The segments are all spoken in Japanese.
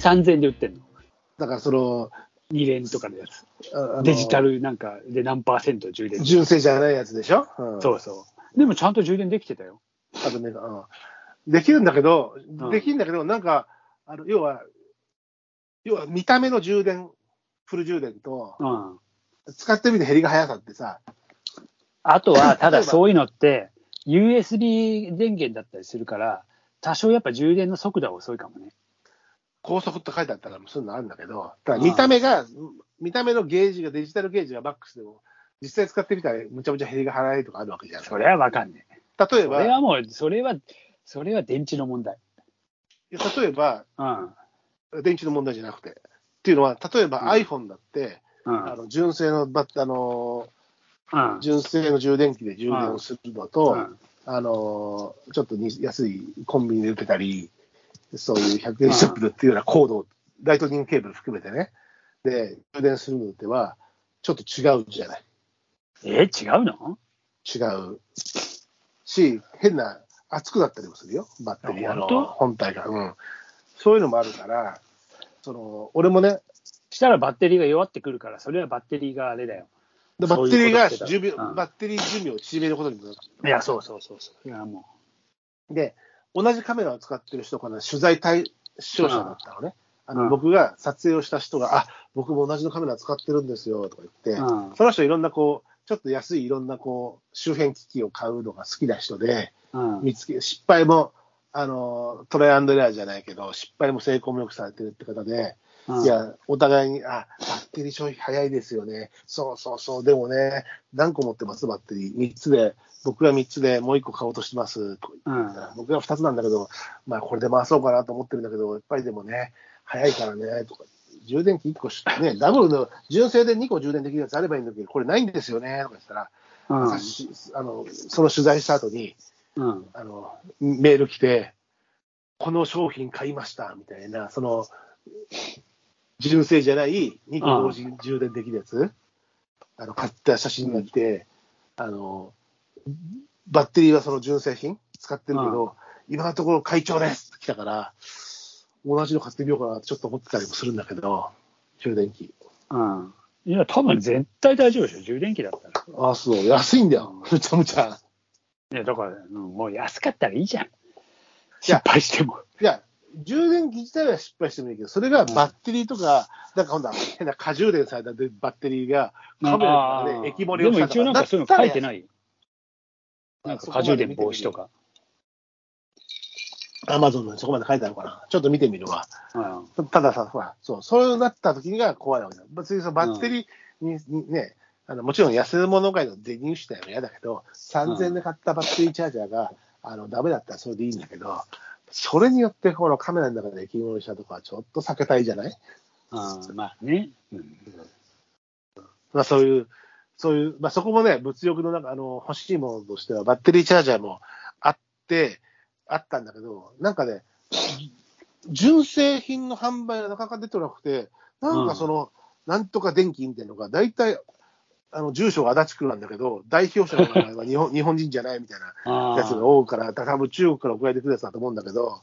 3000で売ってんの？だからその、2連とかのやつ。デジタルなんかで何パーセント充電？純正じゃないやつでしょ、うん、そうそう。でもちゃんと充電できてたよ。あとね、うんできるんだけど、んできるんだけど、なんか、あの要は、要は見た目の充電、フル充電と、うん。使ってみて減りが速さってさ、あとは、ただそういうのって、USB 電源だったりするから、多少やっぱ充電の速度は遅いかもね。高速って書いてあったら、そういうのあるんだけど、ただ見た目が、見た目のゲージが、デジタルゲージがマックスでも、実際使ってみたら、むちゃむちゃ減りが早いとかあるわけじゃん。それはわかんねえ。例えそれば、はもう、それは、それは電池の問題。いや例えば、うん。電池の問題じゃなくて。っていうのは、例えばうん iPhone だって、うん。あの純正のバッあのうん。純正の充電器で充電をするのと、うんあのちょっとに安いコンビニで売ってたり、そういう100円ショップで売ってるようなコード、ライトニングケーブル含めてね、で、充電するのでは、ちょっと違うじゃない。え、違うの？違うし、変な、熱くなったりもするよ、バッテリー、あのあ本体が。うん。そういうのもあるから、その俺もね、したらバッテリーが弱ってくるから、それはバッテリーがあれだよ。でバッテリーがバッテリー寿命を縮めることにもなる。いや、そうそうそうそう。いや、もで、同じカメラを使ってる人から取材対象者だったのね。あのうん僕が撮影をした人が、あ僕も同じのカメラ使ってるんですよとか言って、う。うん。その人いろんなこう、ちょっと安いいろんなこう、周辺機器を買うのが好きな人で、うん。見つけ、失敗も、あの、トライアンドレアじゃないけど、失敗も成功もよくされてるって方で、うんいや、お互いに、あ、バッテリー消費早いですよね。そうそうそう。でもね、何個持ってます？バッテリー。3つで、僕が3つでもう1個買おうとしてます。とか言ったら僕が2つなんだけど、まあこれで回そうかなと思ってるんだけど、やっぱりでもね、早いからね、とか。充電器1個し、ね、ダブルの純正で2個充電できるやつあればいいんだけど、これないんですよね、とか言ったら、うん。あのその取材した後に、うん。あの、メール来て、この商品買いました、みたいな、その、純正じゃない2個同時に充電できるやつ、あの、買った写真が来て、あの、バッテリーはその純正品？使ってるけど、今のところ会長ですって来たから、同じの買ってみようかなってちょっと思ってたりもするんだけど、充電器。うん。いや、多分絶対大丈夫でしょ、充電器だったら。ああ、そう、安いんだよ。むちゃむちゃ。いや、だから、うんもう安かったらいいじゃん。失や敗しても。いや、充電器自体は失敗してもいいけど、それがバッテリーとか、なんか今度は変な過充電されたバッテリーがカメラの中で液漏れをしたとかでも一応なんかそういうの書いてい。ないよ。なんか過充電防止とか。アマゾンのそこまで書いてあるかな。ちょっと見てみるわ。うん。たださ、ほら、そう、そうなった時が怖いわけだ。別にそのバッテリーに,、にね、あのもちろん安物買いのデニューシュタイは嫌だけど、3000円で買ったバッテリーチャージャーが、あのダメだったらそれでいいんだけど、それによってこのカメラの中で液漏れしたとかはちょっと避けたいじゃない？うん、まあね。うん。まあ、そういう、そういう、まあ、そこもね、物欲の中、あの、欲しいものとしては、バッテリーチャージャーもあって、あったんだけど、なんかね、純正品の販売がなかなか出てなくて、なんかその、なんとか電気みたいなのが、大体、あの、住所が足立区なんだけど、代表者の名前は日本 日本人じゃないみたいなあやつが多いから、多分中国から送られてくるやつだと思うんだけど、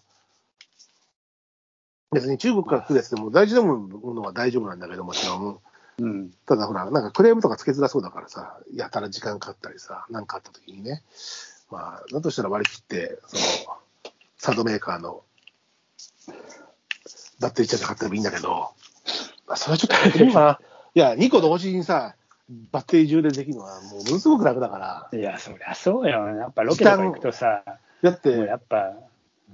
別に中国から来るやつでも大事なものは大丈夫なんだけど、もちろん。うん。ただほら、なんかクレームとかつけづらそうだからさ、やたら時間かかったりさ、なんかあった時にね、まあ、だとしたら割り切って、その、サードメーカーのバッテリーチャージ買ってもいいんだけど、まあ、それはちょっとやってみようかな。いや、2個同時にさ、バッテリー充電できるのはもうものすごく楽だから、いや、そりゃそうよ。やっぱロケとか行くとさ、だっもうやて、っぱ、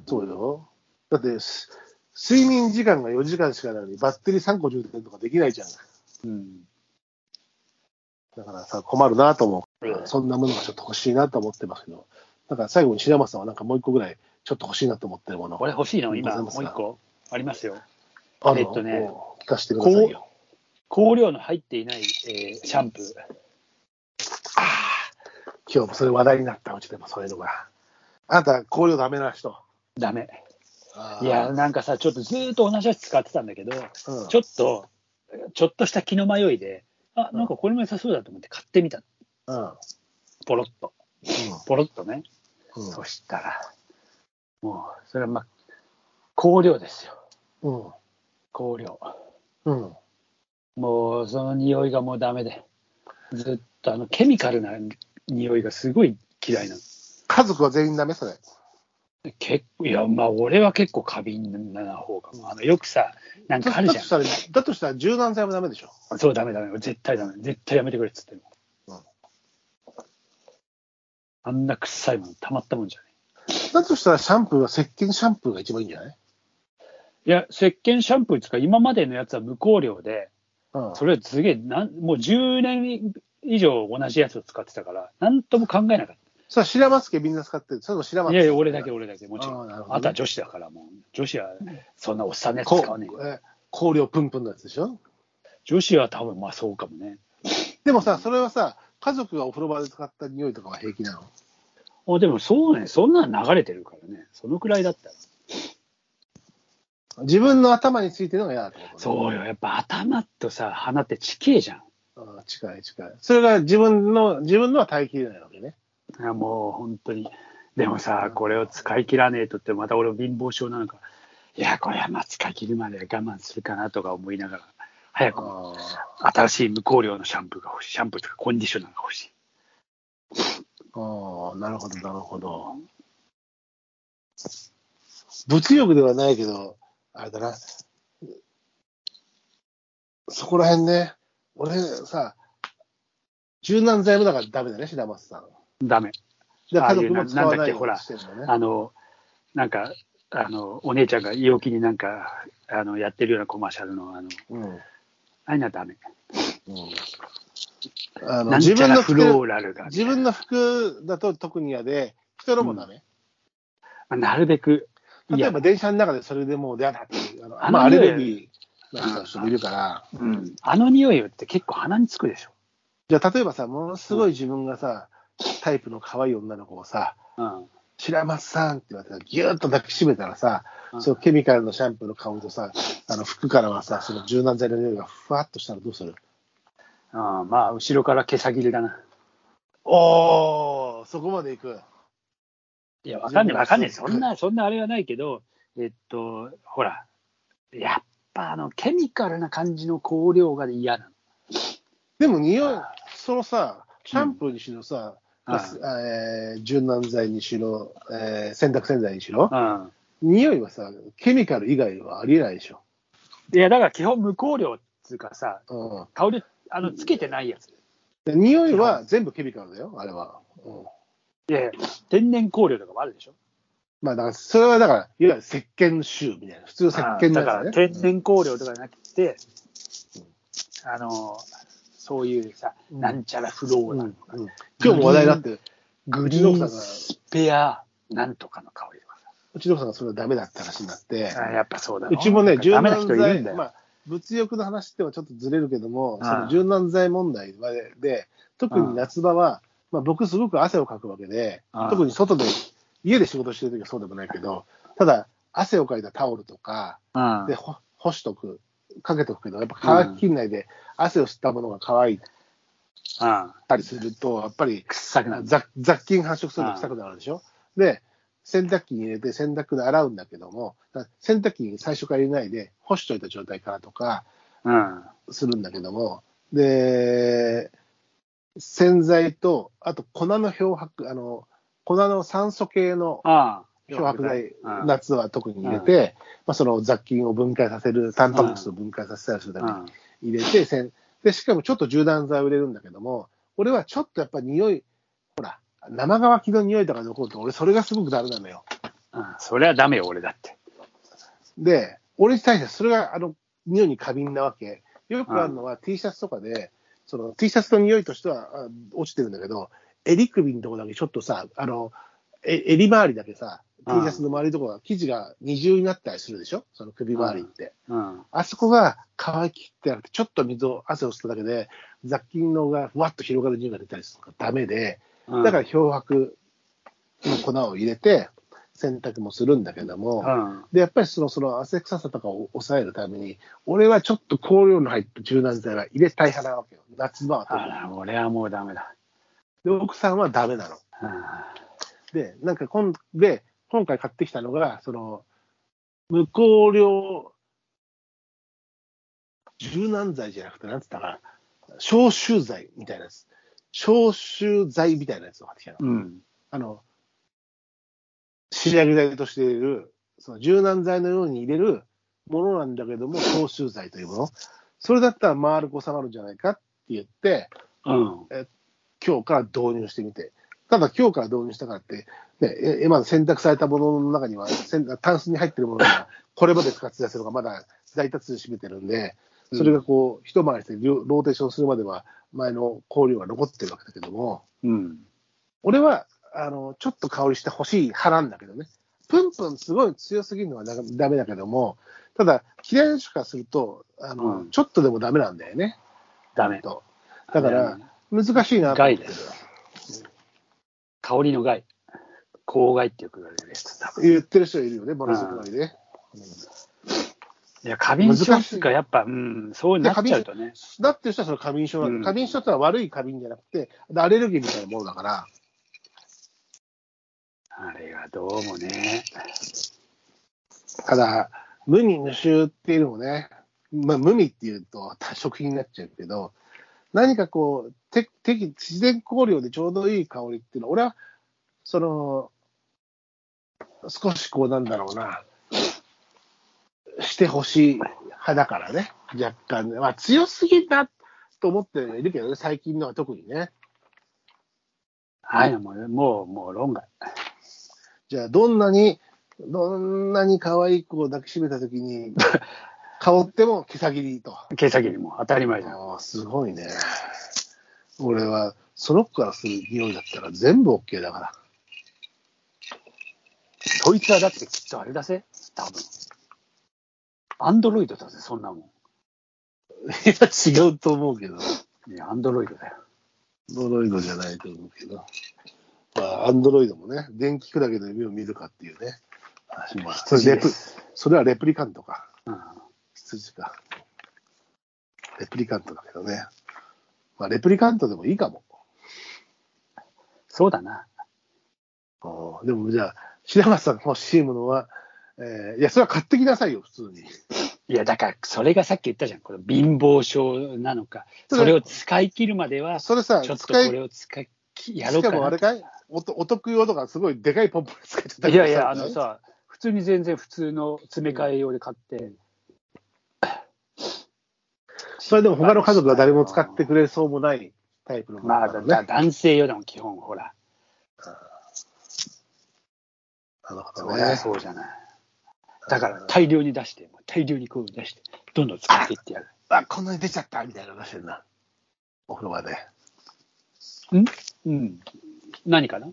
そうよ。だって、す睡眠時間が4時間しかないのに、バッテリー3個充電とかできないじゃん。うん。だからさ、困るなと思う。うんそんなものがちょっと欲しいなと思ってますけど、だから最後に白山さんはなんかもう一個ぐらいちょっと欲しいなと思ってるもの。これ欲しいの？今、もう一個？ありますよ。えっとね聞かせてくださいよ。香料の入っていない、えーシャンプー。ああ、今日もそれ話題になったうちでもそういうのが。あなた、香料ダメな人？ダメ。いや、なんかさ、ちょっとずーっと同じやつ使ってたんだけど、うんちょっと、ちょっとした気の迷いで、あ、なんかこれも良さそうだと思って買ってみた。うん。ポロッと。ポロッとね。うんそしたら、もう、それはまあ、香料ですよ。うん。香料。うん。もう、その匂いがもうダメで。ずっと、あの、ケミカルな匂いがすごい嫌いなの。家族は全員ダメそれ。結構、いや、まあ、俺は結構過敏な方かも。あの、よくさ、なんだかあるじゃんだと。したら、だとしたら柔軟剤もダメでしょ。そう、ダメダメ。絶対ダメ。絶対やめてくれっつってんのうんあんな臭いものたまったもんじゃねだとしたらシャンプーは石鹸シャンプーが一番いいんじゃない？え。いや、石鹸シャンプーっていうか、今までのやつは無香料で、うん。それすげえ、なんもう10年以上同じやつを使ってたから、なんとも考えなかっさあ、白松家みんな使ってる。それも白た。松いやいや、俺だけ、俺だけ、もちろん。あねあとは女子だから、もう。女子は、そんなおっさんのやつこ使わねえ香料プンプンのやつでしょ？女子は多分、まあそうかもね。でもさ、それはさ、家族がお風呂場で使った匂いとかは平気なの？あでもそうね、そんなん流れてるからね。そのくらいだったら。自分の頭についてるのが嫌だってことねそうよ。やっぱ頭とさ、鼻って地形じゃん。ああ近い近い。それが自分の、自分のは耐えきれないわけね。いやもう本当に。でもさ、これを使い切らねえとって、また俺貧乏症なのか。いや、これはまあ使い切るまで我慢するかなとか思いながら、早くあ新しい無香料のシャンプーが欲しい。シャンプーとかコンディショナーが欲しい。ああ、なるほど、なるほど。物欲ではないけど、あれだな。そこら辺ね、俺さ、柔軟剤もだからダメだね、白松さん。ダメ。で家族も使わないようななんだっにしてるのね。あの、なんか、あの、お姉ちゃんが陽気になんか、あの、やってるようなコマーシャルの、あの、うん。ああいうのはダメ。うん、自分の服ローラルが。自分の服だと特に嫌で、人のもダメ。まあなるべく、例えば電車の中でそれでもう嫌だっていう、あのまあ、アレルギーな人もいるから、うん、あの匂いって結構鼻につくでしょ。じゃあ例えばさ、ものすごい自分がさ、タイプの可愛い女の子をさ、うん。白松さんって言われたら、ぎゅーっと抱きしめたらさ、うんそのケミカルのシャンプーの香りとさ、あの服からはさ、その柔軟剤の匂いがふわっとしたらどうする？ああまあ、後ろから毛先切りだな。おー、そこまで行く。いや、わかんない、わかんない。そんな、そんなあれはないけど、えっと、ほら、やっぱあの、ケミカルな感じの香料が嫌なでも匂い、そのさ、シャンプーにしろさ、うんえー柔軟剤にしろ、えー洗濯洗剤にしろ、の。匂いはさ、ケミカル以外はありえないでしょ。うん。いや、だから基本無香料っていうかさ、うん香り、あの、つけてないやつ。で匂いは全部ケミカルだよ、あれは。うん、いやいや天然香料とかもあるでしょ？まあ、だから、それはだから、いわゆる石鹸臭みたいな、普通の石鹸のだからやつね。天然香料とかじゃなくて、あの、そういうさ、うんなんちゃらフローうんラルうん今日も話題になってる、グリーンスペアなんとかの香りとかうちの奥さんがそれはダメだった話になって、さ。あやっぱそうだうちもね、柔軟剤。まあ、物欲の話ってはちょっとずれるけども、その柔軟剤問題で、で特に夏場は、まあ、僕すごく汗をかくわけで特に外で、家で仕事してるときはそうでもないけど、ただ、汗をかいたタオルとか、うんで、ほ干しとく、かけとくけど、やっぱ乾ききんないで、汗を吸ったものが乾いうん。たりすると、やっぱり臭くなる。雑雑菌繁殖すると臭くなるでしょ？で、洗濯機に入れて洗濯で洗うんだけども、だ洗濯機に最初から入れないで干しといた状態からとかうん。するんだけども、で、洗剤と、あと粉の漂白、あの、粉の酸素系のああ。漂白剤、うん夏は特に入れて、まあ、その雑菌を分解させる、タンパク質を分解させたりするためにうん入れて、せんで、しかもちょっと柔軟剤を入れるんだけども、俺はちょっとやっぱ匂い、ほら、生乾きの匂いとか残ると、俺それがすごくダメなのよ。うん。それはダメよ、俺だって。で、俺に対してそれが、あの、匂いに過敏なわけ。よくあるのは T シャツとかで、その T シャツの匂いとしてはあ落ちてるんだけど、襟首のところだけちょっとさ、あの、え襟周りだけさ、T シャツの周りのところが生地が二重になったりするでしょ？その首周りって。うん。あそこが乾きってなくて、ちょっと水を、汗を吸っただけで、雑菌のがふわっと広がる匂いが出たりするからダメで、うんだから漂白の粉を入れて、洗濯もするんだけども、うん。で、やっぱりその、その汗臭さとかを抑えるために、俺はちょっと香料の入った柔軟剤は入れたい派なわけよ。夏場は特に。あら、俺はもうダメだ。で、奥さんはダメなの。うんで、なんか今で、今回買ってきたのが、その、無香料柔軟剤じゃなくて、なんつったかな、消臭剤みたいなやつ。消臭剤みたいなやつを買ってきたの。うん。あの、仕上げ剤として入れる、その柔軟剤のように入れるものなんだけども、消臭剤というもの。それだったら丸く収まるんじゃないかって言って、うん。今日から導入してみて。ただ今日から導入したからって、ね、えまだ選択されたものの中には、せんタンスに入ってるものが、これまで使ってたやつがまだ大多数占めてるんで、それがこう、一回りしてロローテーションするまでは、前の香料が残ってるわけだけども、うん。俺は、あの、ちょっと香りしてほしい派なんだけどね。プンプンすごい強すぎるのはだダメだけども、ただ、嫌いな人からすると、あの、うんちょっとでもダメなんだよね。ダメ。とだから、難しいな害です。香りの害。香害ってよく言われる言ってる人いるよね、ものすごいね。いや、過敏症っていうか、やっぱ、うん、そうなっちゃうとね。だってしたらその過敏症過敏症ってのは悪い過敏じゃなくて、アレルギーみたいなものだから、あれがどうもね。ただ、無味無臭っていうのもね、まあ、無味っていうと多食品になっちゃうけど、何かこう、て適自然香料でちょうどいい香りっていうのは、俺は、その、少しこうなんだろうな、してほしい派だからね、若干ね。まあ強すぎだと思ってはいるけどね、最近のは特にね。はい、もう、もう、もう論外。じゃあ、どんなに、どんなに可愛い子を抱きしめたときに、香っても毛先りと。毛先にも当たり前じゃん。ああ、すごいね。俺は、その子からする匂いだったら全部 OK だから。そいつはだってきっとあれだぜ。多分。アンドロイドだぜ、そんなもん。いや、違うと思うけど。いや、アンドロイドだよ。アンドロイドじゃないと思うけど。まあ、アンドロイドもね、電気砕けの夢を見るかっていうね。まあ、それレプそれはレプリカントか。うん。羊か。レプリカントだけどね。まあ、レプリカントでもいいかも。そうだな。あーでもじゃあ、白松さんが欲しいものは、えーいや、それは買ってきなさいよ、普通に。いや、だから、それがさっき言ったじゃん。これ、貧乏症なのか。それを使い切るまでは、それさ、ちょっとこれを使い、やろうかなしかもあれ。かい？おとお得用とかすごいでかいポンプ使ってたいやいや、あの、さ、普通に全然普通の詰め替え用で買って、それでも他の家族が誰も使ってくれそうもないタイプのものまあ、男性用でも基本、ほら。なるほどね。そうじゃない。だから、大量に出して、大量にこう出して、どんどん使っていってやる。あ、こんなに出ちゃったみたいなの出してるな。お風呂場で。ん？うん。何かな？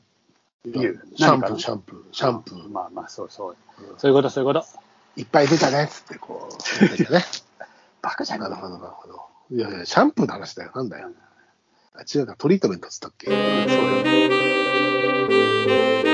シャンプー、シャンプー、シャンプー。まあまあ、そうそう。そういうこと、そういうこと。いっぱい出たねっつって、こう、出てね。バカじゃん。なるほど、なるほど。いやいや、シャンプーの話だよ。なんだよ。あ違うか、トリートメントっつったっけ？そうよ。